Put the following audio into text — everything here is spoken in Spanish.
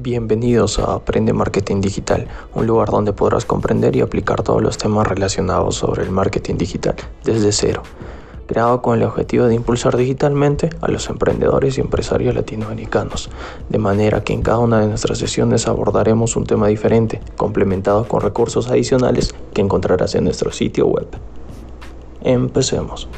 Bienvenidos a Aprende Marketing Digital, un lugar donde podrás comprender y aplicar todos los temas relacionados sobre el marketing digital desde cero, creado con el objetivo de impulsar digitalmente a los emprendedores y empresarios latinoamericanos, de manera que en cada una de nuestras sesiones abordaremos un tema diferente, complementado con recursos adicionales que encontrarás en nuestro sitio web. Empecemos.